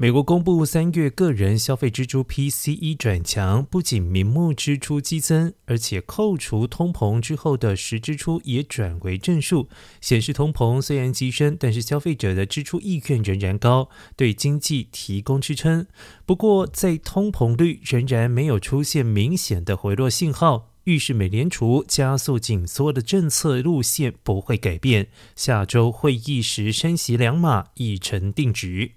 美国公布三月个人消费支出 PCE 转强，不仅明目支出激增，而且扣除通膨之后的实支出也转为正数，显示通膨虽然激升，但是消费者的支出意愿仍然高，对经济提供支撑。不过，在通膨率仍然没有出现明显的回落信号。预示美联储加速紧缩的政策路线不会改变，下周会议时升息两码已成定局。